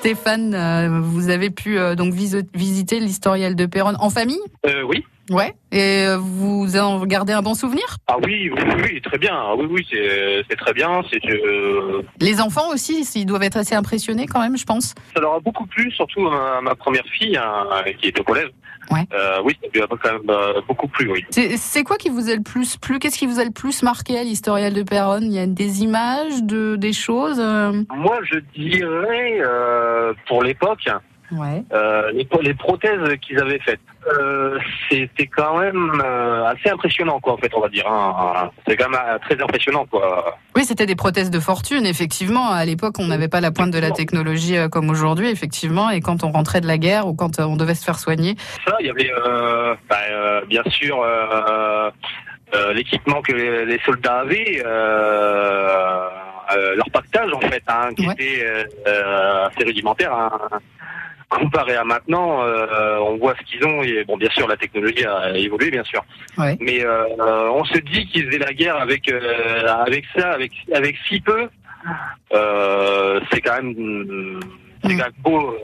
Stéphane, euh, vous avez pu euh, donc visiter l'historiel de Péronne en famille? Euh, Oui. Ouais. Et vous en gardez un bon souvenir? Ah oui, oui, oui, très bien. Ah oui, oui, c'est très bien. C'est Les enfants aussi, ils doivent être assez impressionnés quand même, je pense. Ça leur a beaucoup plu, surtout à ma première fille hein, qui est au collège. Ouais. Euh, oui, ça lui a quand même euh, beaucoup plu, oui. C'est quoi qui vous a le plus plu? Qu'est-ce qui vous a le plus marqué à l'historiel de Perron Il y a des images, de, des choses euh? Moi, je dirais, euh, pour l'époque, ouais. euh, les, les, prothèses qu'ils avaient faites. Euh, c'était quand même euh, assez impressionnant, quoi, en fait, on va dire. Hein. C'est quand même euh, très impressionnant, quoi. Oui, c'était des prothèses de fortune, effectivement. À l'époque, on n'avait pas la pointe de la technologie comme aujourd'hui, effectivement. Et quand on rentrait de la guerre ou quand on devait se faire soigner. Ça, il y avait, bah, bien sûr, l'équipement que les, soldats avaient. leur pactage en fait, hein, qui était assez rudimentaire. Hein comparé à maintenant, euh, on voit ce qu'ils ont et bon, bien sûr, la technologie a évolué, bien sûr. Mais euh, on se dit qu'ils faisaient la guerre avec euh, avec ça, avec avec si peu. c'est quand même c'est quand même beau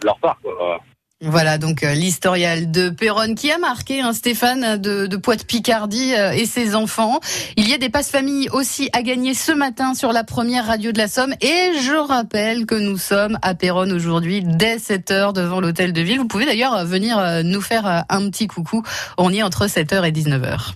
de leur part. Quoi. Voilà donc euh, l'historial de Perron qui a marqué hein, Stéphane de, de Poite-Picardie euh, et ses enfants. Il y a des passes familles aussi à gagner ce matin sur la première radio de la Somme et je rappelle que nous sommes à Perron aujourd'hui dès 7h devant l'hôtel de ville. Vous pouvez d'ailleurs venir euh, nous faire un petit coucou. On y est entre 7h et 19h.